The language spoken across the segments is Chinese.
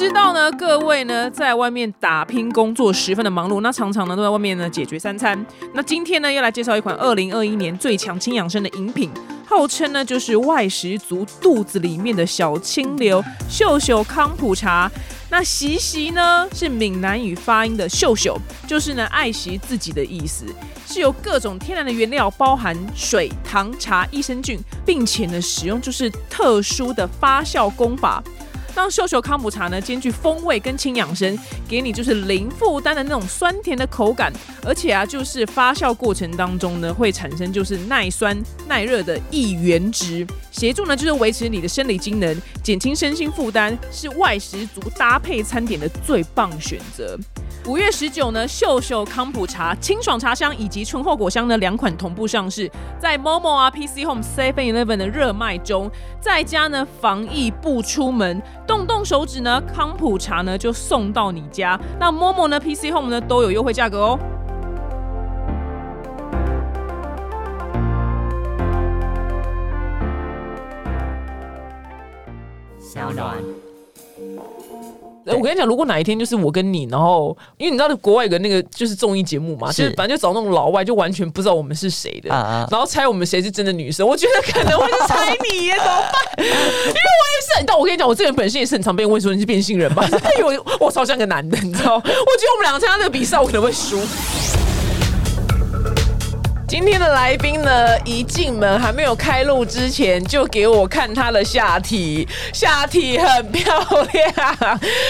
知道呢，各位呢在外面打拼工作十分的忙碌，那常常呢都在外面呢解决三餐。那今天呢要来介绍一款二零二一年最强轻养生的饮品，号称呢就是外食族肚子里面的小清流——秀秀康普茶。那习习呢是闽南语发音的秀秀，就是呢爱惜自己的意思，是由各种天然的原料，包含水、糖、茶、益生菌，并且呢使用就是特殊的发酵功法。让秀秀康普茶呢，兼具风味跟轻养生，给你就是零负担的那种酸甜的口感，而且啊，就是发酵过程当中呢，会产生就是耐酸耐热的一原值，协助呢就是维持你的生理机能，减轻身心负担，是外食族搭配餐点的最棒选择。五月十九呢，秀秀康普茶清爽茶香以及醇厚果香呢两款同步上市，在 Momo 啊、PC Home、Seven Eleven 的热卖中，在家呢防疫不出门，动动手指呢，康普茶呢就送到你家。那 Momo 呢、PC Home 呢都有优惠价格哦。我跟你讲，如果哪一天就是我跟你，然后因为你知道国外有个那个就是综艺节目嘛，就是反正就找那种老外，就完全不知道我们是谁的，然后猜我们谁是真的女生。我觉得可能会是猜你耶，怎么办？因为我也是，但我跟你讲，我这个人本身也是很常被问说你是变性人吧？因为我我超像个男的，你知道？我觉得我们两个参加这个比赛，我可能会输。今天的来宾呢，一进门还没有开录之前，就给我看他的下体，下体很漂亮。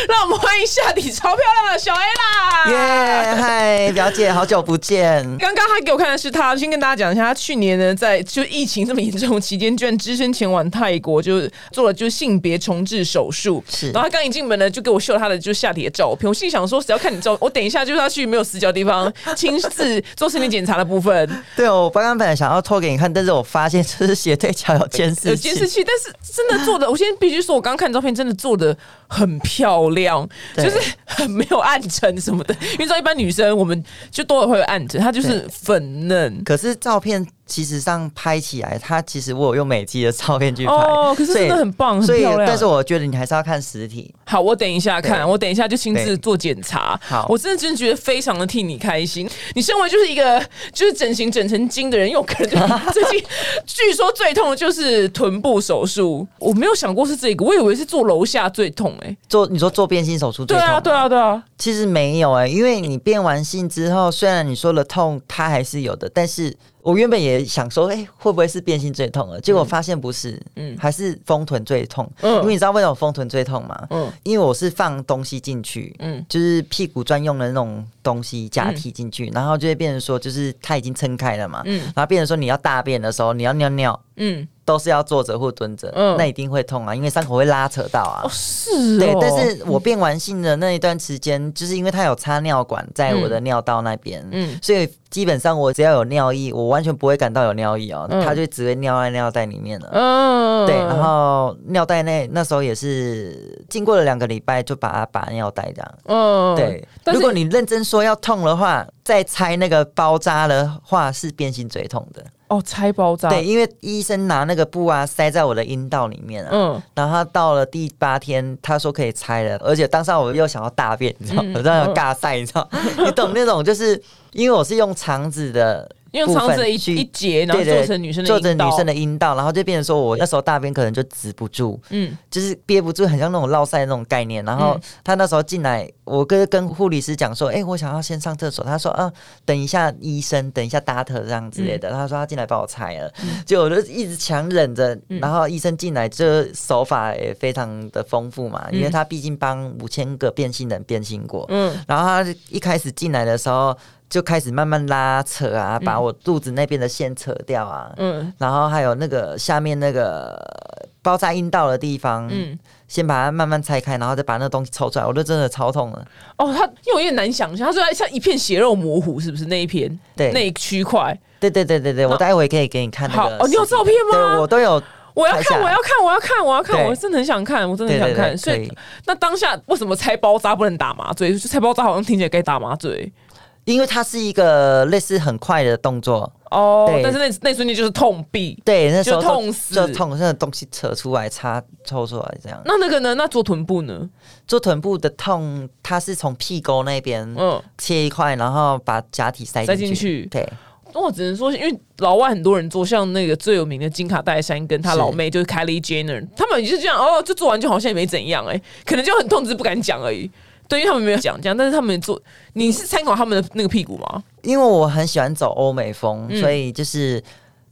让我们欢迎下体超漂亮的小 A 啦！耶，嗨，表姐，好久不见。刚刚他给我看的是他，先跟大家讲一下，他去年呢，在就疫情这么严重期间，居然只身前往泰国，就是做了就是性别重置手术。是，然后他刚一进门呢，就给我秀他的就下体的照片。我心想说，只要看你照，我等一下就是要去没有死角的地方亲自做身体检查的部分。对哦，我刚刚本来想要拖给你看，但是我发现这是斜对角有监视有监视器，但是真的做的，我现在必须说，我刚刚看照片，真的做的很漂亮，就是很没有暗沉什么的。因为知道一般女生，我们就多少会有暗沉，她就是粉嫩。可是照片。其实上拍起来，它其实我有用美肌的照片去拍，哦，可是真的很棒，所以但是我觉得你还是要看实体。好，我等一下看，我等一下就亲自做检查。好，我真的真的觉得非常的替你开心。你身为就是一个就是整形整成精的人，因为我可能 最近据说最痛的就是臀部手术，我没有想过是这个，我以为是做楼下最痛哎。做你说做变性手术最痛？对啊，对啊，对啊。其实没有哎，因为你变完性之后，虽然你说了痛，它还是有的，但是。我原本也想说，哎，会不会是变性最痛了？结果发现不是，嗯，还是丰臀最痛。嗯，因为你知道为什么丰臀最痛吗？嗯，因为我是放东西进去，嗯，就是屁股专用的那种东西假体进去，然后就会变成说，就是它已经撑开了嘛，嗯，然后变成说你要大便的时候，你要尿尿，嗯。都是要坐着或蹲着，嗯，那一定会痛啊，因为伤口会拉扯到啊。是，对。但是我变完性的那一段时间，就是因为它有插尿管在我的尿道那边，嗯，所以基本上我只要有尿意，我完全不会感到有尿意哦，它就只会尿在尿袋里面了。嗯，对。然后尿袋内那时候也是经过了两个礼拜，就把它拔尿袋这样。嗯，对。如果你认真说要痛的话，再拆那个包扎的话，是变性最痛的。哦，拆包扎。对，因为医生拿那个布啊塞在我的阴道里面啊，嗯，然后他到了第八天，他说可以拆了，而且当时我又想要大便，你知道，我这样尬塞，你知道，你懂那种，就是因为我是用肠子的。用肠子一一截，然后做成女生的做成女生的阴道，然后就变成说我那时候大便可能就止不住，嗯，就是憋不住，很像那种落塞那种概念。然后他那时候进来，我跟跟护理师讲说，哎，我想要先上厕所。他说，啊，等一下医生，等一下 doctor 这样之类的。他说他进来帮我拆了，就我就一直强忍着。然后医生进来，这手法也非常的丰富嘛，因为他毕竟帮五千个变性人变性过，嗯，然后他一开始进来的时候。就开始慢慢拉扯啊，把我肚子那边的线扯掉啊，嗯，然后还有那个下面那个包扎阴道的地方，嗯，先把它慢慢拆开，然后再把那个东西抽出来，我就真的超痛了。哦，他因为有点难想象，他说像一片血肉模糊，是不是那一片？对，那一区块。对对对对对，我待会可以给你看那个。哦，你有照片吗？对，我都有。我要看，我要看，我要看，我要看，我真的很想看，我真的很想看。所以，那当下为什么拆包扎不能打麻醉？拆包扎好像听起来该打麻醉。因为它是一个类似很快的动作哦，但是那那瞬间就是痛毙，对，那时候痛死，就痛，那个东西扯出来，插抽出来这样。那那个呢？那做臀部呢？做臀部的痛，它是从屁沟那边嗯切一块，然后把假体塞塞进去。对，我只能说，因为老外很多人做，像那个最有名的金卡戴珊跟他老妹就是 Kylie Jenner，他们也是这样哦，就做完就好像也没怎样哎，可能就很痛，只是不敢讲而已。对因为他们没有讲这样，但是他们做，你是参考他们的那个屁股吗？因为我很喜欢走欧美风，所以就是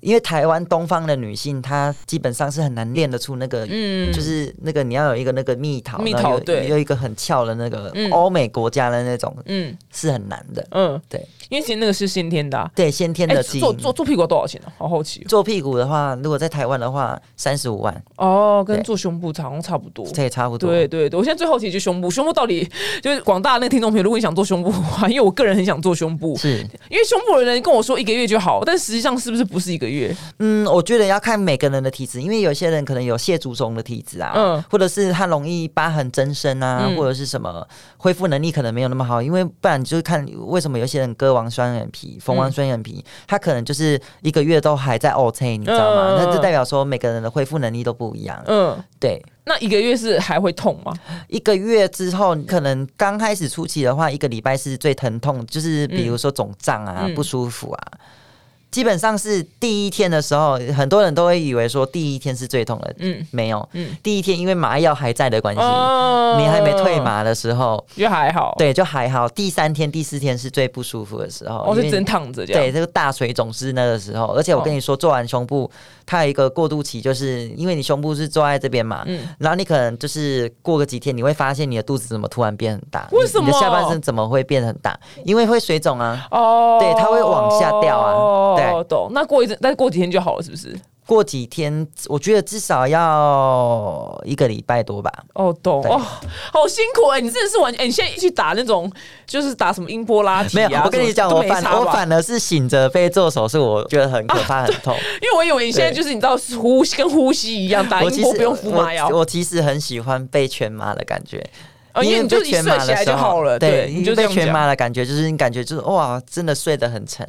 因为台湾东方的女性，她基本上是很难练得出那个，嗯，就是那个你要有一个那个蜜桃，蜜桃对，有一个很翘的那个欧美国家的那种，嗯，是很难的，嗯，对。因为其实那个是先天的，对先天的基因。做做做屁股多少钱呢？好好奇。做屁股的话，如果在台湾的话，三十五万。哦，跟做胸部好像差不多。这也，差不多。对对对，我现在最好奇就胸部，胸部到底就是广大那个听众朋友，如果你想做胸部的话，因为我个人很想做胸部，是因为胸部的人跟我说一个月就好，但实际上是不是不是一个月？嗯，我觉得要看每个人的体质，因为有些人可能有蟹足肿的体质啊，嗯，或者是他容易疤痕增生啊，或者是什么恢复能力可能没有那么好，因为不然就是看为什么有些人割完双眼皮。缝完双眼皮，他可能就是一个月都还在 OK，你知道吗？那就代表说每个人的恢复能力都不一样。嗯，对。那一个月是还会痛吗？一个月之后，可能刚开始初期的话，一个礼拜是最疼痛，就是比如说肿胀啊、不舒服啊。基本上是第一天的时候，很多人都会以为说第一天是最痛的，嗯，没有，嗯，第一天因为麻药还在的关系，你还没退麻的时候，就还好，对，就还好。第三天、第四天是最不舒服的时候，我是真躺着对，这个大水肿是那个时候。而且我跟你说，做完胸部，它有一个过渡期，就是因为你胸部是坐在这边嘛，嗯，然后你可能就是过个几天，你会发现你的肚子怎么突然变很大？为什么？你的下半身怎么会变很大？因为会水肿啊，哦，对，它会往下掉啊。哦，懂。那过一阵，但是过几天就好了，是不是？过几天，我觉得至少要一个礼拜多吧。哦，懂。哦，好辛苦哎！你真的是完全，你现在去打那种，就是打什么音波拉提啊？没有，我跟你讲，我反我反而是醒着被做手术，我觉得很可怕，很痛。因为我以为你现在就是你知道呼吸跟呼吸一样，打音波不用敷麻药。我其实很喜欢被全麻的感觉。因为你就睡起来就好了，对，你就被全麻的感觉，就是你感觉就是哇，真的睡得很沉。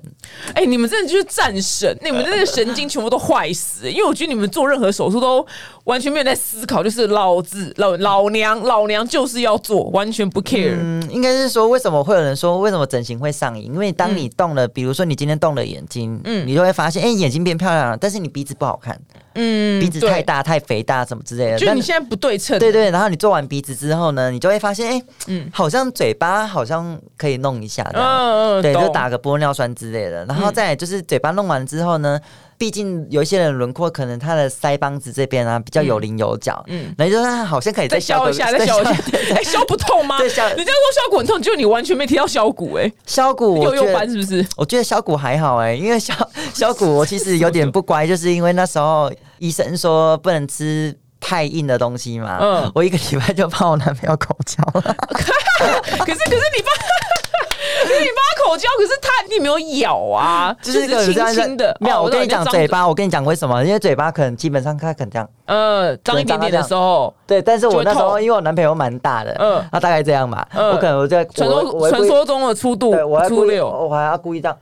哎，你们真的就是战神，你们那个神经全部都坏死。因为我觉得你们做任何手术都完全没有在思考，就是老子老老娘老娘就是要做，完全不 care。嗯，应该是说为什么会有人说为什么整形会上瘾？因为当你动了，比如说你今天动了眼睛，嗯，你就会发现，哎，眼睛变漂亮了，但是你鼻子不好看。嗯，鼻子太大、太肥大什么之类的，就你现在不对称。对对，然后你做完鼻子之后呢，你就会发现，哎，嗯，好像嘴巴好像可以弄一下的，嗯嗯，对，就打个玻尿酸之类的。然后再就是嘴巴弄完之后呢。毕竟有一些人轮廓可能他的腮帮子这边啊比较有棱有角，嗯，那就说他好像可以再削一下，再削一下，哎，削不痛吗？对，削。人家说削骨很痛，就你完全没提到削骨，哎，削骨有用班是不是？我觉得削骨还好，哎，因为削 削骨我其实有点不乖，就是因为那时候医生说不能吃太硬的东西嘛，嗯，我一个礼拜就帮我男朋友口交了，可是可是你帮。你发口交，可是他你没有咬啊，就是轻轻的。没有，我跟你讲嘴巴，我跟你讲为什么？因为嘴巴可能基本上他可能这样，呃，张一点点的时候，对。但是我那时候因为我男朋友蛮大的，嗯，他大概这样吧，我可能我在传说传说中的粗度，粗六，我还要故意这样。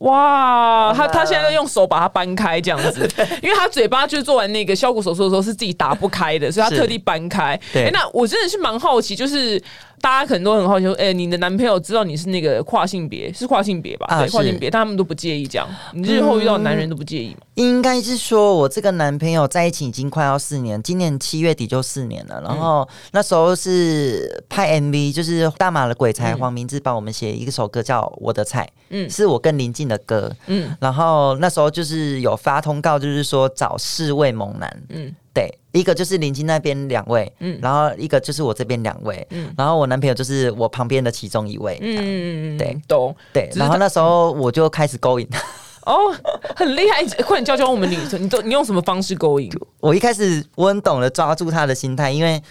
哇，他他现在用手把它搬开这样子，因为他嘴巴就是做完那个削骨手术的时候是自己打不开的，所以他特地搬开。对，那我真的是蛮好奇，就是大家可能都很好奇说，哎，你的男朋友知道你是那个跨性别，是跨性别吧？对，跨性别，但他们都不介意这样。你日后遇到男人都不介意吗？应该是说我这个男朋友在一起已经快要四年，今年七月底就四年了。然后那时候是拍 MV，就是大马的鬼才黄明志帮我们写一首歌叫《我的菜》，嗯，是我跟林静。的歌，嗯，然后那时候就是有发通告，就是说找四位猛男，嗯，对，一个就是邻近那边两位，嗯，然后一个就是我这边两位，嗯，然后我男朋友就是我旁边的其中一位，嗯嗯嗯，对，懂，对，然后那时候我就开始勾引。他，哦，很厉害，快点教教我们女生，你都你用什么方式勾引？我一开始我很懂得抓住他的心态，因为。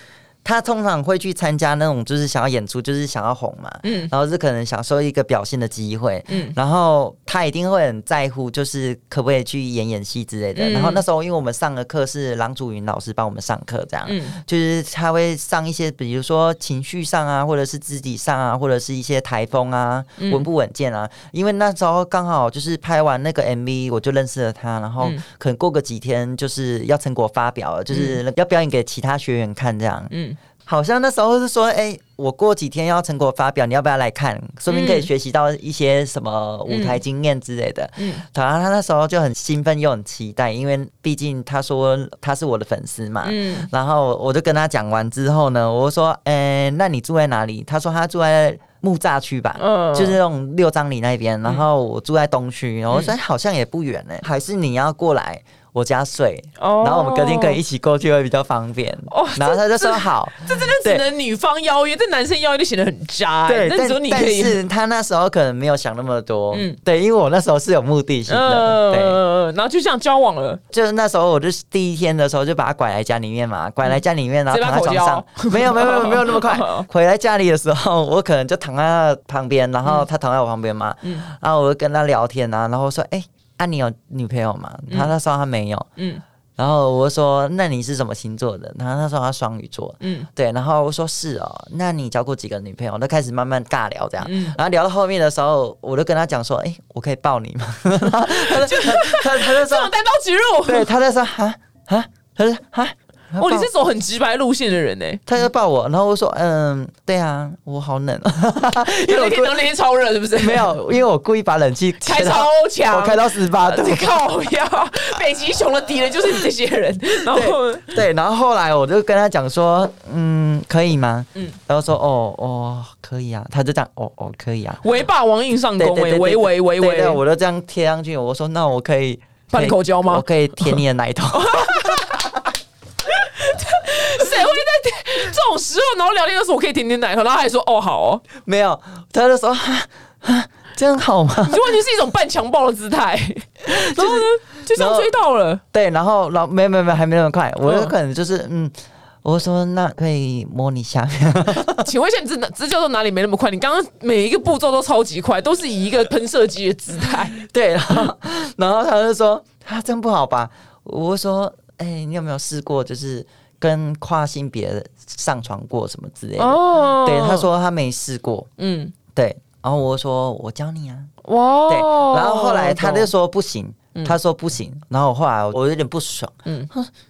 他通常会去参加那种，就是想要演出，就是想要红嘛，嗯，然后是可能享受一个表现的机会，嗯，然后他一定会很在乎，就是可不可以去演演戏之类的。然后那时候，因为我们上的课是郎祖云老师帮我们上课，这样，嗯，就是他会上一些，比如说情绪上啊，或者是肢体上啊，或者是一些台风啊，稳不稳健啊。因为那时候刚好就是拍完那个 MV，我就认识了他，然后可能过个几天就是要成果发表了，就是要表演给其他学员看，这样，嗯。好像那时候是说，哎，我过几天要成果发表，你要不要来看？说明可以学习到一些什么舞台经验之类的。嗯，然后他那时候就很兴奋又很期待，因为毕竟他说他是我的粉丝嘛。嗯，然后我就跟他讲完之后呢，我说，哎，那你住在哪里？他说他住在木栅区吧，嗯就是那种六张里那边。然后我住在东区，我说好像也不远呢，还是你要过来？我家睡，然后我们隔天可以一起过去，会比较方便。哦，然后他就说好，这真的只能女方邀约，这男生邀约就显得很渣。对，但是他那时候可能没有想那么多。嗯，对，因为我那时候是有目的性的。对，然后就这样交往了。就是那时候，我就第一天的时候就把他拐来家里面嘛，拐来家里面，然后躺在床上。没有，没有，没有，没有那么快。回来家里的时候，我可能就躺在他旁边，然后他躺在我旁边嘛。嗯，然后我就跟他聊天啊，然后说，哎。啊，你有女朋友吗？他那时候他没有，嗯，然后我说，那你是什么星座的？然后他说他双鱼座，嗯，对，然后我说是哦，那你交过几个女朋友？都开始慢慢尬聊这样，然后聊到后面的时候，我就跟他讲说，哎，我可以抱你吗？他就他他就说单刀直入，对，他在说啊啊，他说啊。哦，你是走很直白路线的人呢。他就抱我，然后我说：“嗯，对啊，我好冷。” 因为那天那天超热，是不是？没有，因为我故意把冷气开超强，我开到十八度。靠呀！北极熊的敌人就是你这些人。然后对，然后后来我就跟他讲说：“嗯，可以吗？”嗯，然后说：“哦哦，可以啊。”他就这样：“哦哦，可以啊。”为霸王硬上弓，围围围围围，我就这样贴上去。我说：“那我可以半口胶吗？我可以舔你的奶头。”这种时候，然后聊天的时候，我可以舔舔奶头，然后还说哦好哦，没有，他就说这样好吗？就完全是一种半强暴的姿态，然后呢，就这样追到了。对，然后老没有没有没有还没那么快，我有可能就是嗯，我说那可以摸你下面，请问一下，你这这叫做哪里没那么快？你刚刚每一个步骤都超级快，都是以一个喷射机的姿态。对，然后然后他就说啊这样不好吧？我说哎，你有没有试过就是？跟跨性别上床过什么之类的？哦，对，他说他没试过。嗯，对，然后我说我教你啊。哇，对，然后后来他就说不行。他说不行，然后后来我有点不爽。嗯，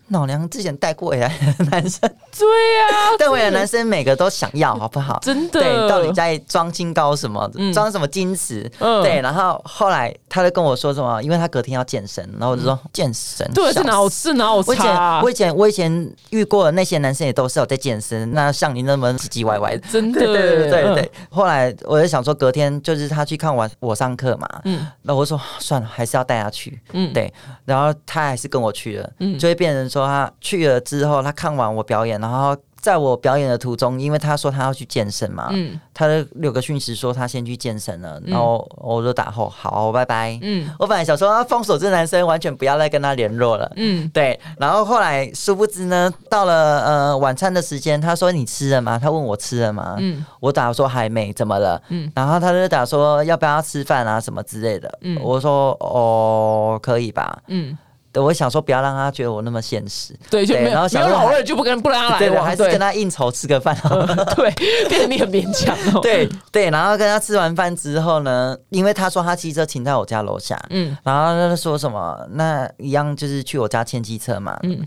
老娘之前带过来的男生，对呀，带回来的男生每个都想要，好不好？真的，对，到底在装清高什么？装什么矜持？嗯对，然后后来他就跟我说什么？因为他隔天要健身，然后我就说健身，对，是哪是哪我以前我以前我以前遇过的那些男生也都是有在健身，那像你那么唧唧歪歪的，真的，对对对对。后来我就想说，隔天就是他去看我我上课嘛，嗯，那我说算了，还是要带他去。嗯，对，然后他还是跟我去了，嗯，就会变成说他去了之后，他看完我表演，然后。在我表演的途中，因为他说他要去健身嘛，嗯，他的有个讯息说他先去健身了，然后我就打后好，拜拜。嗯，我本来想说封锁这男生，完全不要再跟他联络了。嗯，对。然后后来殊不知呢，到了呃晚餐的时间，他说你吃了吗？他问我吃了吗？嗯，我打说还没，怎么了？嗯，然后他就打说要不要吃饭啊什么之类的。嗯，我说哦可以吧。嗯。对，我想说不要让他觉得我那么现实。对，就没有没有老二就不跟不让他来。对我还是跟他应酬吃个饭。对，变得你很勉强。对对，然后跟他吃完饭之后呢，因为他说他汽车停在我家楼下，嗯，然后他说什么，那一样就是去我家牵机车嘛，嗯，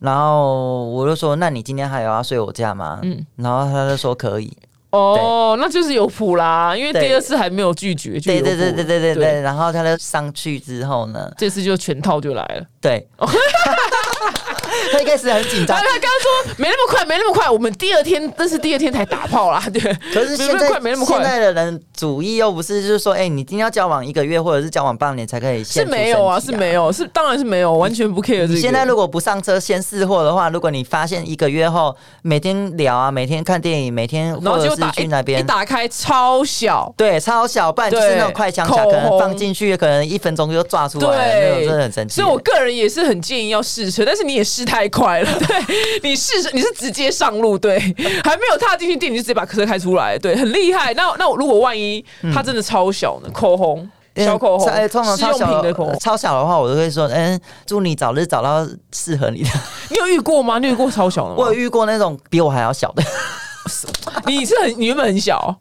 然后我就说，那你今天还有要睡我家吗？嗯，然后他就说可以。哦，那就是有谱啦，因为第二次还没有拒绝，对对对对对对对，然后他就上去之后呢，这次就全套就来了，对。他一开始很紧张，他刚刚说没那么快，没那么快。我们第二天，但是第二天才打炮啦，对。可是现在没那么快，现在的人主意又不是就是说，哎，你今天要交往一个月，或者是交往半年才可以。是没有啊，是没有，是当然是没有，完全不 care。你现在如果不上车先试货的话，如果你发现一个月后每天聊啊，每天看电影，每天或者是去那边一打开超小，对，超小，不然就是那种快枪卡，可能放进去，可能一分钟就抓出来，那种真的很神奇。所以我个人也是很建议要试车，但是你也试太。快了。对，你是你是直接上路，对，还没有踏进去店，你就直接把车开出来，对，很厉害。那那如果万一它真的超小呢？口红。小口红，通常超小的口红，超小的话，我都会说，嗯，祝你早日找到适合你的。你有遇过吗？你有遇过超小的吗？我有遇过那种比我还要小的。你是很，你原本很小？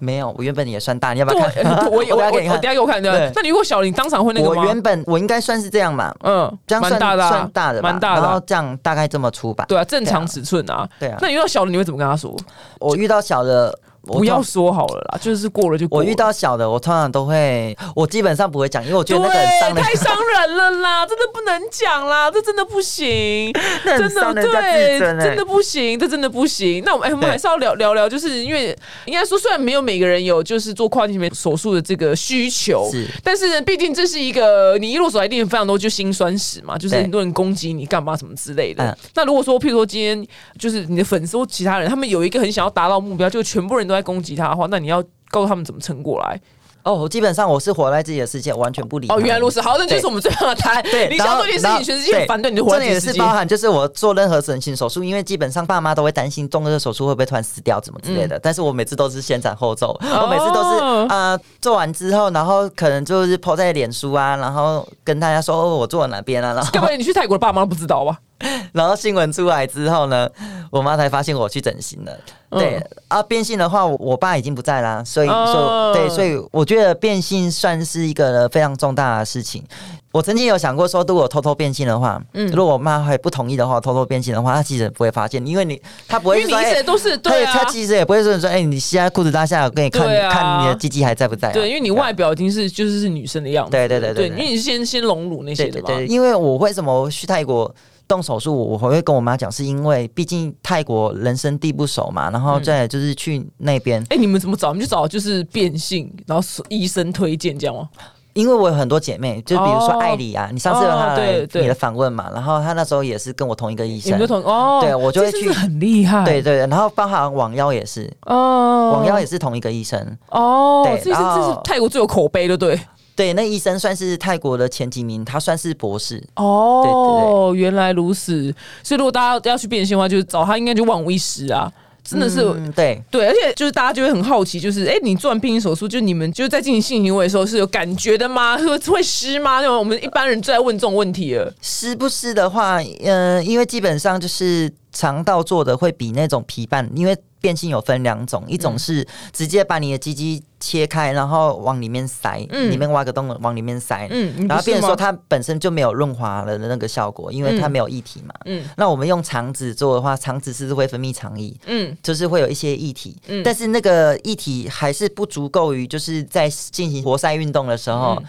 没有，我原本也算大。你要不要看？我我 我给你看，等下给我看。对，那你如果小，你当场会那个吗？我原本我应该算是这样嘛，嗯，这样算大的，算大的，蛮大的。然后这样大概这么粗吧？对啊，正常尺寸啊。对啊。那你遇到小的，你会怎么跟他说？我遇到小的。不要说好了啦，就是过了就。我遇到小的，我通常都会，我基本上不会讲，因为我觉得那个很伤人，太伤 人了啦，真的不能讲啦，这真的不行，真的对，真的不行，这真的不行。那我们哎，我们还是要聊聊聊，就是因为应该说，虽然没有每个人有就是做跨境面手术的这个需求，是，但是毕竟这是一个你一路走来一定非常多就心酸史嘛，就是很多人攻击你干嘛什么之类的。那如果说，譬如说今天就是你的粉丝或其他人，他们有一个很想要达到目标，就全部人。都在攻击他的话，那你要告诉他们怎么撑过来。哦，基本上我是活在自己的世界，完全不理。哦，原来如此。好，那就是我们最后的答案。对，你想做一件事情，全世界反对你的活。这也是包含，就是我做任何整形手术，因为基本上爸妈都会担心动这个手术会不会突然死掉，怎么之类的。但是我每次都是先斩后奏，我每次都是呃做完之后，然后可能就是抛在脸书啊，然后跟大家说哦，我做了哪边啊。然后，各位，你去泰国的爸妈都不知道吧？然后新闻出来之后呢，我妈才发现我去整形了。对啊，变性的话，我爸已经不在啦，所以说对，所以我觉得变性算是一个非常重大的事情。我曾经有想过说，如果偷偷变性的话，嗯，如果我妈还不同意的话，偷偷变性的话，她其实不会发现，因为你她不会说，都是对啊，她其实也不会说说，哎，你现在裤子拉下来，我给你看看你的鸡鸡还在不在？对，因为你外表已经是就是是女生的样子，对对对对，因为你是先先隆乳那些的嘛。对，因为我为什么去泰国？动手术，我会跟我妈讲，是因为毕竟泰国人生地不熟嘛，然后再就是去那边。哎，你们怎么找？你们就找就是变性，然后医生推荐这样吗？因为我有很多姐妹，就比如说艾里啊，你上次有她来你的访问嘛，然后她那时候也是跟我同一个医生，同哦，对我就会去很厉害，对对，然后包含网妖也是哦，网妖也是同一个医生哦，对，这是这是泰国最有口碑的，对。对，那医生算是泰国的前几名，他算是博士。哦，对对对原来如此。所以如果大家要去变性的话，就是找他，应该就万无一失啊！真的是，对对，而且就是大家就会很好奇，就是哎，你做完变性手术，就你们就在进行性行为的时候是有感觉的吗？会会湿吗？那我们一般人最爱问这种问题了。湿不湿的话，嗯，因为基本上就是肠道做的会比那种皮瓣，因为。变性有分两种，一种是直接把你的鸡鸡切开，然后往里面塞，里面挖个洞往里面塞，嗯然后变成说它本身就没有润滑的那个效果，因为它没有液体嘛。嗯，那我们用肠子做的话，肠子是会分泌肠液，嗯，就是会有一些液体，嗯，但是那个液体还是不足够于就是在进行活塞运动的时候，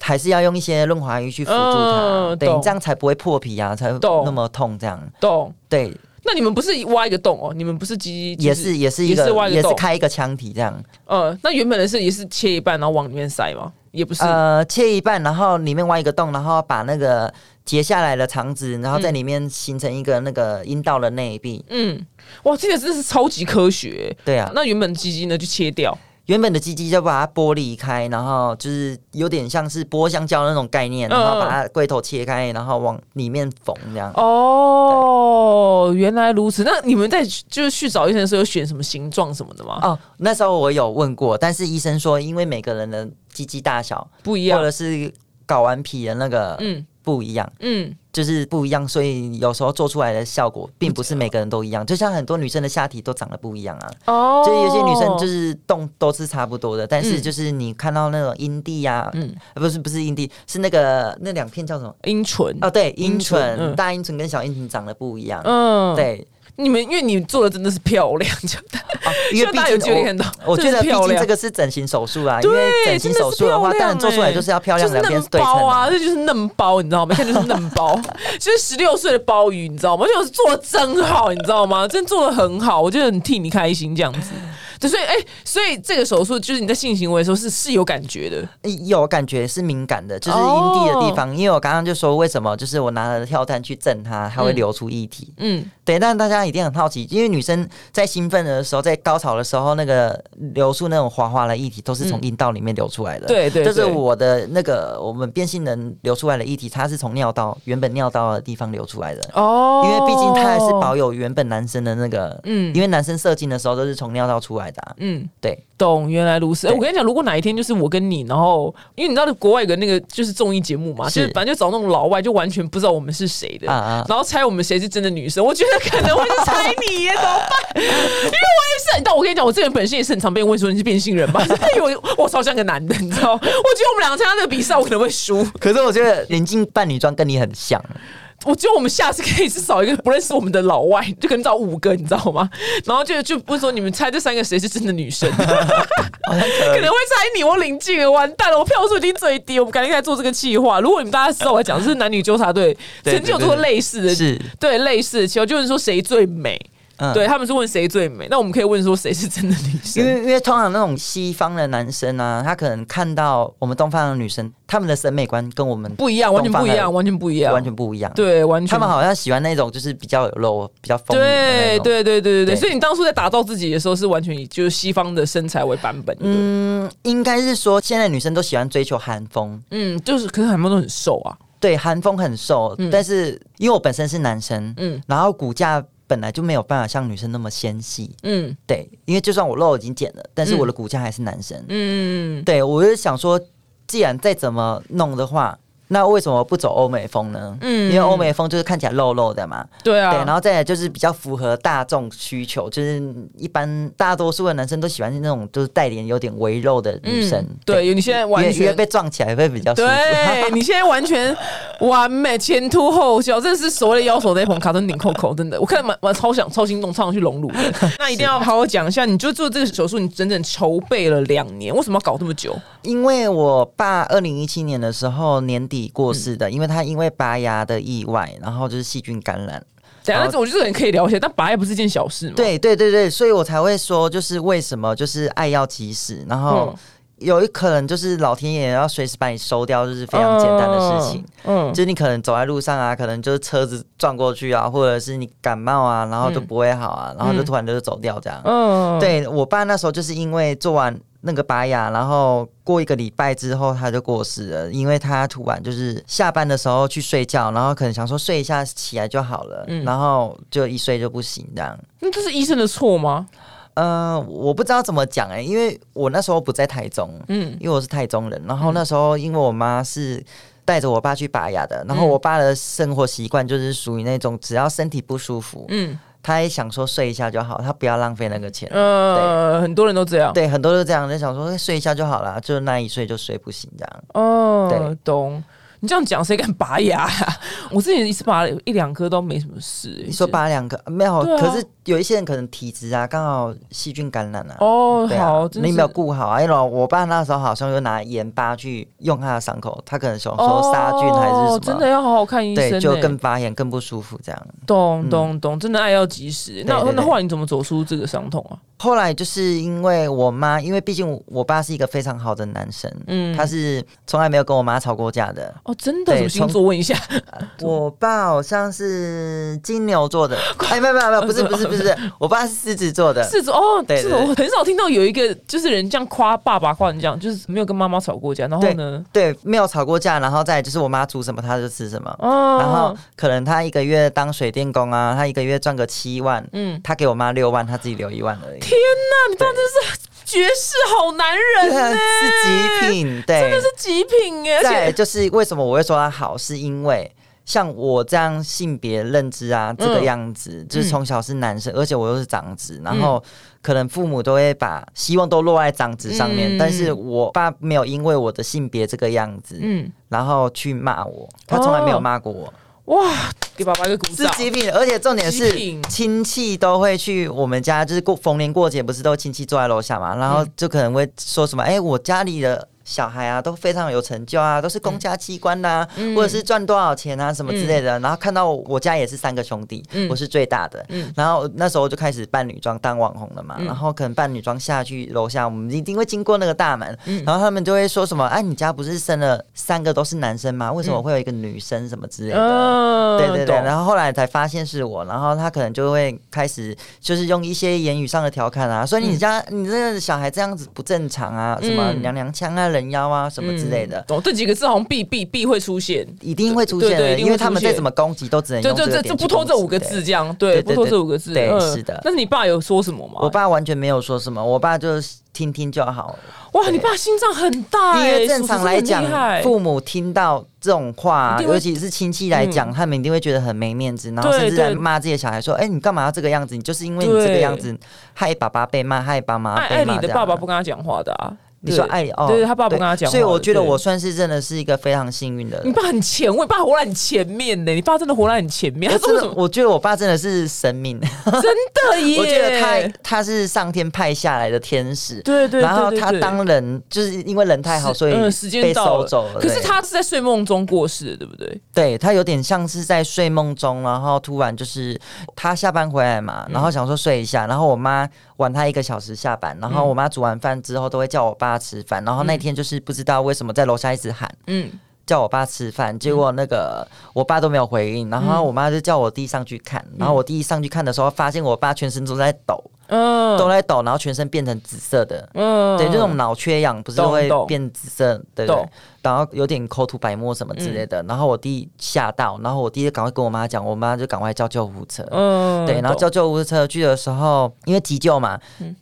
还是要用一些润滑液去辅助它，对，这样才不会破皮啊，才那么痛这样。懂，对。那你们不是挖一个洞哦？你们不是鸡也是也是一个也是开一个腔体这样。呃，那原本的是也是切一半然后往里面塞吗？也不是。呃，切一半然后里面挖一个洞，然后把那个截下来的肠子，然后在里面形成一个那个阴道的内壁。嗯，哇，这个真的是超级科学。对啊，那原本鸡鸡呢就切掉。原本的鸡鸡就把它剥离开，然后就是有点像是剥香蕉那种概念，然后把它龟头切开，然后往里面缝这样。哦，原来如此。那你们在就是去找医生的时候，选什么形状什么的吗？哦，那时候我有问过，但是医生说，因为每个人的鸡鸡大小不一样，或者是睾丸皮的那个嗯不一样，嗯。就是不一样，所以有时候做出来的效果并不是每个人都一样。就像很多女生的下体都长得不一样啊，哦，就有些女生就是动都是差不多的，但是就是你看到那种阴蒂呀，嗯，不是不是阴蒂，是那个那两片叫什么？阴唇。哦，对，阴唇，大阴唇跟小阴唇长得不一样，嗯，对。你们因为你做的真的是漂亮，就因为大家有机会看到。我觉得毕竟这个是整形手术啊，因为整形手术的话，当然做出来就是要漂亮，两边对称啊，这就是嫩包，你知道吗？一看就是嫩包，就是十六岁的鲍鱼，你知道吗？就是做的真好，你知道吗？真做的很好，我就很替你开心这样子。对，所以哎，所以这个手术就是你在性行为的时候是是有感觉的，有感觉是敏感的，就是阴蒂的地方。因为我刚刚就说为什么，就是我拿了跳蛋去震它，它会流出液体。嗯，对。但大家一定很好奇，因为女生在兴奋的时候，在高潮的时候，那个流出那种滑滑的液体都是从阴道里面流出来的。对对，就是我的那个我们变性人流出来的液体，它是从尿道原本尿道的地方流出来的。哦，因为毕竟它还是保有原本男生的那个，嗯，因为男生射精的时候都是从尿道出来的。嗯，对。懂，原来如此。我跟你讲，如果哪一天就是我跟你，然后因为你知道国外有个那个就是综艺节目嘛，就是反正就找那种老外，就完全不知道我们是谁的，然后猜我们谁是真的女生。我觉得可能会是猜你耶，怎么办？因为我也是，但我跟你讲，我这个人本身也是很常被问说你是变性人吧？因为我超像个男的，你知道？我觉得我们两个参加这个比赛，我可能会输。可是我觉得临近扮女装跟你很像。我觉得我们下次可以是找一个不认识我们的老外，就可能找五个，你知道吗？然后就就问说，你们猜这三个谁是真的女生？可能会猜你，我领进了，完蛋了，我票数已经最低，我们赶紧来做这个计划。如果你们大家知道我讲的是男女纠察队，曾经有做过类似的，是对类似的其实，就是说谁最美。对他们是问谁最美，那我们可以问说谁是真的女生？因为因为通常那种西方的男生啊，他可能看到我们东方的女生，他们的审美观跟我们不一样，完全不一样，完全不一样，完全不一样。对，完全。他们好像喜欢那种就是比较有肉、比较丰对对对对对对。所以你当初在打造自己的时候，是完全以就是西方的身材为版本。嗯，应该是说现在女生都喜欢追求韩风。嗯，就是可是韩风都很瘦啊。对，韩风很瘦，但是因为我本身是男生，嗯，然后骨架。本来就没有办法像女生那么纤细，嗯，对，因为就算我肉已经减了，但是我的骨架还是男生，嗯，对，我就想说，既然再怎么弄的话。那为什么不走欧美风呢？嗯，因为欧美风就是看起来肉肉的嘛。对啊。对，然后再来就是比较符合大众需求，就是一般大多数的男生都喜欢那种就是带点有点微肉的女生。对，你现在完全被撞起来会比较舒服。对，你现在完全完美，前凸后翘，真的是所谓的腰手那捧卡顿顶扣扣，真的，我看蛮蛮超想超心动，超想去隆乳。那一定要好好讲一下，你就做这个手术，你整整筹备了两年，为什么要搞这么久？因为我爸二零一七年的时候年底过世的，因为他因为拔牙的意外，然后就是细菌感染。等下，我觉得可以聊一下，但拔牙不是件小事嘛？对对对对，所以我才会说，就是为什么就是爱要及时，然后有一可能就是老天爷要随时把你收掉，就是非常简单的事情。嗯，就是你可能走在路上啊，可能就是车子撞过去啊，或者是你感冒啊，然后就不会好啊，然后就突然就走掉这样。嗯，对我爸那时候就是因为做完。那个拔牙，然后过一个礼拜之后他就过世了，因为他突然就是下班的时候去睡觉，然后可能想说睡一下起来就好了，然后就一睡就不行这样。那这是医生的错吗？呃，我不知道怎么讲哎，因为我那时候不在台中，嗯，因为我是台中人，然后那时候因为我妈是带着我爸去拔牙的，然后我爸的生活习惯就是属于那种只要身体不舒服，嗯。他也想说睡一下就好，他不要浪费那个钱。呃，很多人都这样。对，很多都这样，就想说睡一下就好了，就那一睡就睡不醒这样。哦，对，懂。你这样讲，谁敢拔牙？我自己一次拔了一两颗都没什么事。你说拔两颗没有？可是有一些人可能体质啊，刚好细菌感染啊。哦，好，你没有顾好啊。因为我爸那时候好像有拿盐巴去用他的伤口，他可能想说杀菌还是什么，真的要好好看医生。对，就更发炎更不舒服这样。懂懂懂，真的爱要及时。那那后来你怎么走出这个伤痛啊？后来就是因为我妈，因为毕竟我爸是一个非常好的男生，嗯，他是从来没有跟我妈吵过架的。哦，真的？星座问一下，我爸好像是金牛座的。哎，没有没有没有，不是不是不是，我爸是狮子座的。狮子哦，对，我很少听到有一个就是人这样夸爸爸，夸你这样，就是没有跟妈妈吵过架。然后呢，对，没有吵过架，然后再就是我妈煮什么他就吃什么。哦，然后可能他一个月当水电工啊，他一个月赚个七万，嗯，他给我妈六万，他自己留一万而已。天哪，你爸真是绝世好男人呢，是极品，对，真的是极品哎。对，就是为什么我会说他好，是因为像我这样性别认知啊，这个样子，就是从小是男生，而且我又是长子，然后可能父母都会把希望都落在长子上面，但是我爸没有因为我的性别这个样子，嗯，然后去骂我，他从来没有骂过我。哇，给爸爸一个鼓掌！是极品，而且重点是亲戚都会去我们家，就是过逢年过节，不是都亲戚坐在楼下嘛？然后就可能会说什么：“哎，我家里的小孩啊都非常有成就啊，都是公家机关呐，或者是赚多少钱啊什么之类的。然后看到我家也是三个兄弟，我是最大的。然后那时候就开始扮女装当网红了嘛。然后可能扮女装下去楼下，我们一定会经过那个大门，然后他们就会说什么：“哎，你家不是生了三个都是男生吗？为什么会有一个女生什么之类的？”对对对。然后后来才发现是我，然后他可能就会开始就是用一些言语上的调侃啊，说你家你这个小孩这样子不正常啊，什么娘娘腔啊、人妖啊什么之类的。懂这几个字好像必必必会出现，一定会出现的，因为他们再怎么攻击都只能用这这不拖这五个字这样，对，不拖这五个字，对，是的。但是你爸有说什么吗？我爸完全没有说什么，我爸就是。听听就好。哇，你爸心脏很大因为正常来讲，父母听到这种话，尤其是亲戚来讲，他们一定会觉得很没面子，然后甚至在骂自己的小孩说：“哎，你干嘛要这个样子？你就是因为你这个样子，害爸爸被骂，害爸妈被骂。”你的爸爸不跟他讲话的啊。你说爱哦，对他爸不跟他讲，所以我觉得我算是真的是一个非常幸运的人。你爸很前卫，爸活在很前面呢。你爸真的活在很前面。他真的，我觉得我爸真的是神明，真的 耶！我觉得他他是上天派下来的天使。对对，然后他当人就是因为人太好，所以时间被收走了。可是他是在睡梦中过世的，对不对？对他有点像是在睡梦中，然后突然就是他下班回来嘛，然后想说睡一下，然后我妈晚他一个小时下班，然后我妈煮完饭之后都会叫我爸吃饭，然后那。那天就是不知道为什么在楼下一直喊，嗯，叫我爸吃饭，结果那个我爸都没有回应，然后我妈就叫我弟上去看，然后我弟上去看的时候，发现我爸全身都在抖。嗯，都在抖，然后全身变成紫色的，嗯，对，这种脑缺氧不是会变紫色，对不对？然后有点口吐白沫什么之类的，然后我弟吓到，然后我弟赶快跟我妈讲，我妈就赶快叫救护车，嗯，对，然后叫救护车去的时候，因为急救嘛，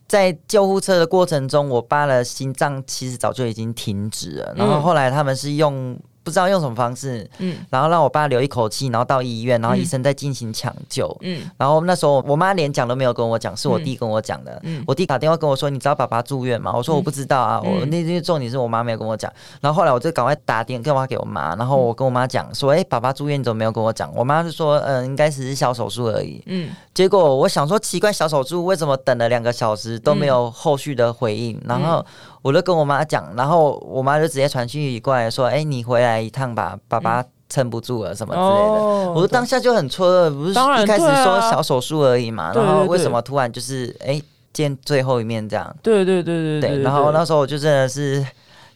在救护车的过程中，我爸的心脏其实早就已经停止了，然后后来他们是用。不知道用什么方式，嗯，然后让我爸留一口气，然后到医院，然后医生在进行抢救，嗯，然后那时候我妈连讲都没有跟我讲，是我弟跟我讲的，嗯，我弟打电话跟我说，你知道爸爸住院吗？我说我不知道啊，我那那重点是我妈没有跟我讲，然后后来我就赶快打电话给我妈，然后我跟我妈讲说，哎，爸爸住院你怎么没有跟我讲？我妈就说，嗯，应该只是小手术而已，嗯，结果我想说奇怪，小手术为什么等了两个小时都没有后续的回应？然后。我就跟我妈讲，然后我妈就直接传讯息过来说：“哎，你回来一趟吧，爸爸撑不住了什么之类的。”我说当下就很错愕，不是一开始说小手术而已嘛，然后为什么突然就是哎见最后一面这样？对对对对对。然后那时候我就真的是。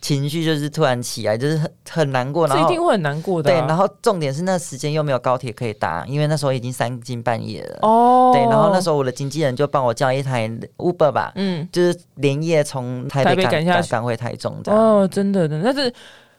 情绪就是突然起来，就是很很难过，然后一定会很难过的。对，然后重点是那时间又没有高铁可以搭，因为那时候已经三更半夜了。哦，对，然后那时候我的经纪人就帮我叫一台 Uber 吧，嗯，就是连夜从台北赶赶赶回台中的。哦，真的的，但是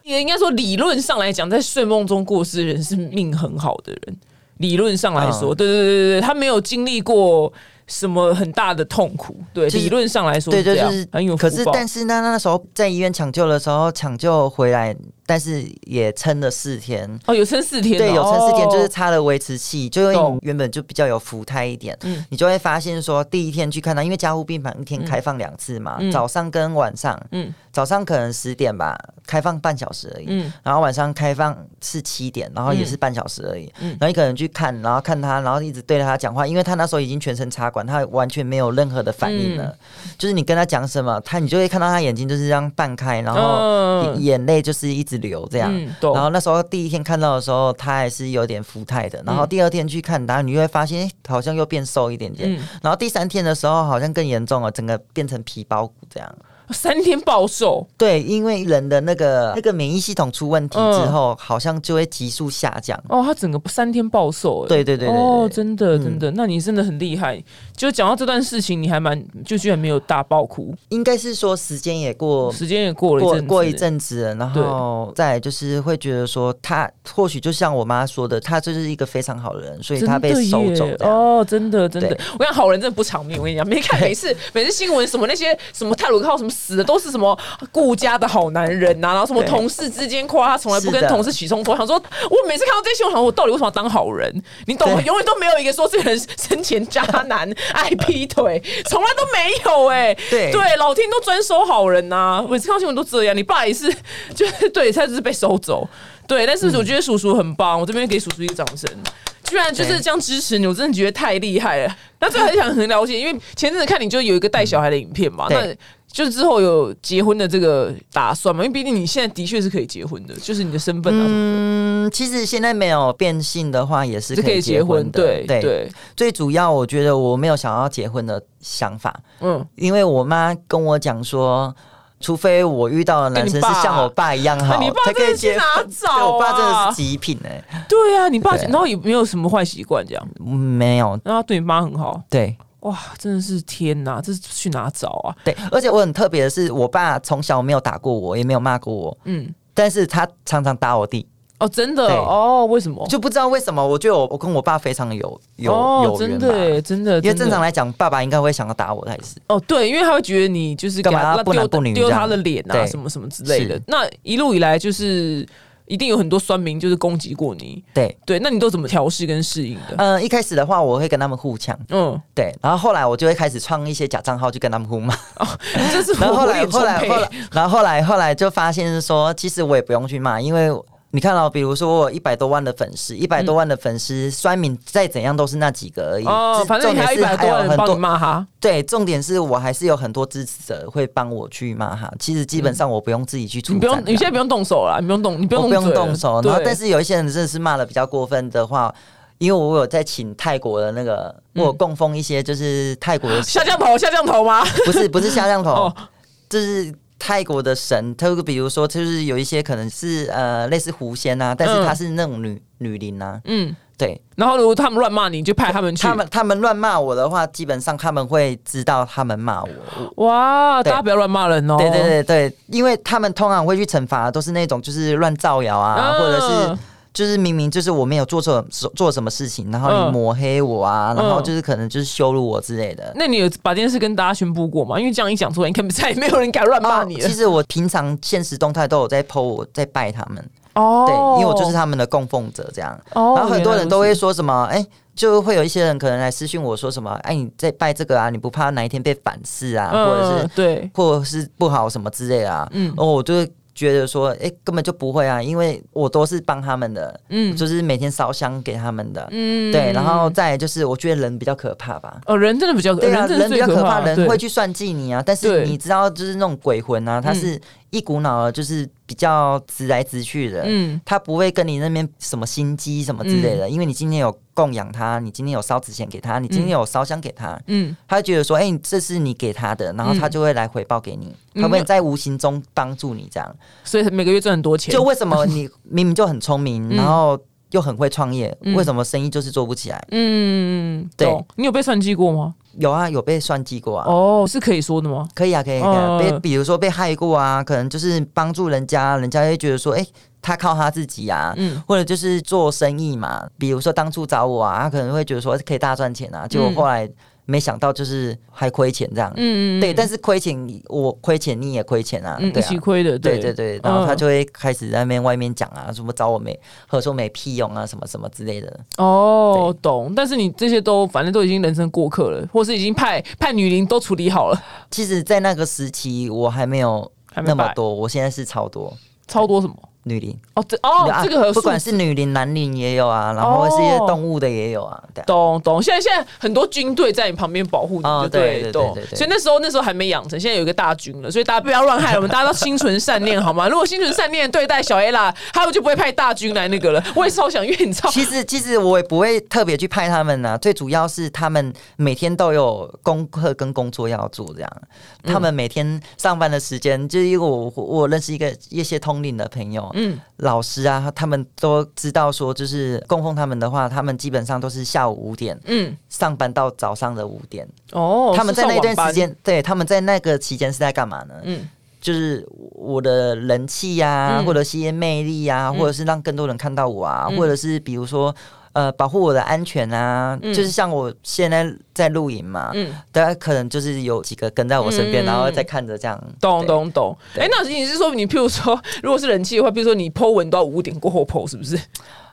也应该说理论上来讲，在睡梦中过世的人是命很好的人。理论上来说，对对对对对，他没有经历过。什么很大的痛苦？对，理论上来说，对，就是很有。可是，但是那那时候在医院抢救的时候，抢救回来。但是也撑了四天。哦，有撑四天，对，有撑四天，就是插了维持器，就因为原本就比较有浮胎一点，嗯，你就会发现说，第一天去看到，因为加护病房一天开放两次嘛，早上跟晚上，嗯，早上可能十点吧，开放半小时而已，嗯，然后晚上开放是七点，然后也是半小时而已，嗯，然后你可能去看，然后看他，然后一直对着他讲话，因为他那时候已经全身插管，他完全没有任何的反应了，就是你跟他讲什么，他你就会看到他眼睛就是这样半开，然后眼泪就是一直。流这样，然后那时候第一天看到的时候，他还是有点浮态的。然后第二天去看他，你会发现好像又变瘦一点点。然后第三天的时候，好像更严重了，整个变成皮包骨这样。三天暴瘦，对，因为人的那个那个免疫系统出问题之后，好像就会急速下降。哦，他整个三天暴瘦，对对对，哦，真的真的，那你真的很厉害。就讲到这段事情，你还蛮就居然没有大爆哭，应该是说时间也过，时间也过了过过一阵子了，然后再就是会觉得说他或许就像我妈说的，他就是一个非常好的人，所以他被收走。哦，真的真的，我想好人真的不长命。我跟你讲，没看 每次每次新闻什么那些什么 泰鲁靠什么。死的都是什么顾家的好男人呐，然后什么同事之间夸他从来不跟同事起冲突。想说，我每次看到这些，我想我到底为什么要当好人？你懂吗？永远都没有一个说这个人生前渣男、爱劈腿，从来都没有哎。对对，老天都专收好人呐。每次看新闻都这样。你爸也是，就是对，他就是被收走。对，但是我觉得叔叔很棒，我这边给叔叔一个掌声。居然就是这样支持你，我真的觉得太厉害了。那最后很想很了解，因为前阵子看你就有一个带小孩的影片嘛，那就是之后有结婚的这个打算嘛？因为毕竟你现在的确是可以结婚的，就是你的身份啊。嗯，其实现在没有变性的话，也是可以结婚的。对对，最主要我觉得我没有想要结婚的想法。嗯，因为我妈跟我讲说。除非我遇到的男生是像我爸一样好，才可以结哪找我爸真的是极品哎！对啊，你爸然后也没有什么坏习惯，这样没有，然后对你妈很好。对，哇，真的是天哪，这是去哪找啊？对，而且我很特别的是，我爸从小没有打过我，也没有骂过我，嗯，但是他常常打我弟。哦，真的哦？为什么？就不知道为什么？我觉得我我跟我爸非常有有有缘的，真的。因为正常来讲，爸爸应该会想要打我，才是哦，对，因为他会觉得你就是干嘛不男不女，丢他的脸啊，什么什么之类的。那一路以来，就是一定有很多酸民就是攻击过你，对对。那你都怎么调试跟适应的？嗯，一开始的话，我会跟他们互呛，嗯，对。然后后来我就会开始创一些假账号去跟他们互骂。哦，这是 然后后来后来后来，然后后来后来就发现是说，其实我也不用去骂，因为。你看哦，比如说我一百多万的粉丝，一百多万的粉丝，酸民再怎样都是那几个而已。哦，反正你还一百多人帮你骂他。对，重点是我还是有很多支持者会帮我去骂哈。其实基本上我不用自己去出。你不用，你现在不用动手了，你不用动，你不用动手。然后，但是有一些人真的是骂的比较过分的话，因为我有在请泰国的那个，我供奉一些就是泰国的下降头，下降头吗？不是，不是下降头，就是。泰国的神，他比如说，就是有一些可能是呃类似狐仙啊，但是他是那种女女灵啊，嗯，对。然后如果他们乱骂你，就派他们去。他们他们乱骂我的话，基本上他们会知道他们骂我。哇，大家不要乱骂人哦。对对对对，因为他们通常会去惩罚，都是那种就是乱造谣啊，或者是。就是明明就是我没有做错做什么事情，然后你抹黑我啊，然后就是可能就是羞辱我之类的。那你有把这件事跟大家宣布过吗？因为这样一讲出来，你看再也没有人敢乱骂你了。其实我平常现实动态都有在 PO，我在拜他们哦，对，因为我就是他们的供奉者这样。哦，然后很多人都会说什么，哎，就会有一些人可能来私信我说什么，哎，你在拜这个啊，你不怕哪一天被反噬啊，或者是对，或者是不好什么之类啊？嗯，哦，我就。觉得说，哎，根本就不会啊，因为我都是帮他们的，嗯，就是每天烧香给他们的，嗯，对，然后再就是，我觉得人比较可怕吧，哦，人真的比较，对啊，人比较可怕，人会去算计你啊，但是你知道，就是那种鬼魂啊，他是。一股脑的，就是比较直来直去的，嗯，他不会跟你那边什么心机什么之类的，因为你今天有供养他，你今天有烧纸钱给他，你今天有烧香给他，嗯，他就觉得说，哎，这是你给他的，然后他就会来回报给你，他会在无形中帮助你这样，所以每个月赚很多钱。就为什么你明明就很聪明，然后又很会创业，为什么生意就是做不起来？嗯，对，你有被算计过吗？有啊，有被算计过啊。哦，是可以说的吗？可以啊，可以啊。被比如说被害过啊，可能就是帮助人家，人家会觉得说，哎，他靠他自己啊，嗯，或者就是做生意嘛。比如说当初找我啊，他可能会觉得说可以大赚钱啊，结果后来。没想到就是还亏钱这样，嗯嗯，对，但是亏钱我亏钱你也亏钱啊，一起亏的，对。对对，然后他就会开始在那边外面讲啊，什么找我没，或者说没屁用啊，什么什么之类的。哦，懂。但是你这些都反正都已经人生过客了，或是已经派派女灵都处理好了。其实，在那个时期我还没有那么多，我现在是超多，超多什么？女灵哦，这哦，这个不管是女灵、男灵也有啊，然后是一些动物的也有啊。懂懂，现在现在很多军队在你旁边保护你，对对对对。所以那时候那时候还没养成，现在有一个大军了，所以大家不要乱害我们，大家都心存善念好吗？如果心存善念对待小 A 啦，他们就不会派大军来那个了。我也超想，因为你知道，其实其实我也不会特别去派他们呐，最主要是他们每天都有功课跟工作要做，这样。他们每天上班的时间，就是因为我我认识一个一些通灵的朋友，嗯，老师啊，他们都知道说，就是供奉他们的话，他们基本上都是下午五点，嗯，上班到早上的五点。哦，他们在那段时间，对，他们在那个期间是在干嘛呢？嗯，就是我的人气呀，或者些魅力呀，或者是让更多人看到我啊，或者是比如说。呃，保护我的安全啊，就是像我现在在露营嘛，嗯，大家可能就是有几个跟在我身边，然后再看着这样，懂懂懂。哎，那你是说，你譬如说，如果是人气的话，比如说你 Po 文都要五点过后剖，是不是？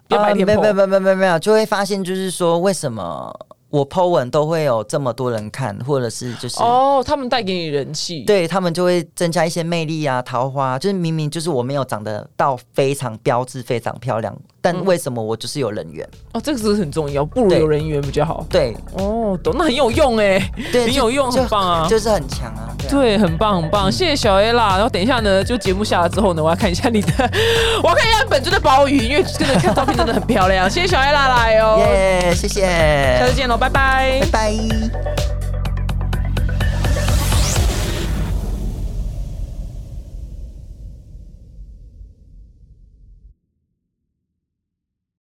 啊，没没没没没没有，就会发现就是说，为什么？我 Po 文都会有这么多人看，或者是就是哦，他们带给你人气，对他们就会增加一些魅力啊，桃花就是明明就是我没有长得到非常标致、非常漂亮，但为什么我就是有人缘？哦，这个是很重要，不如有人缘比较好。对，哦，懂，那很有用哎，对，很有用，很棒啊，就是很强啊。对，很棒很棒，谢谢小 A 啦。然后等一下呢，就节目下了之后呢，我要看一下你的，我要看一下本尊的鲍鱼，因为真的看照片真的很漂亮。谢谢小 A 啦来哦，耶，谢谢，下次见喽，拜拜，拜拜。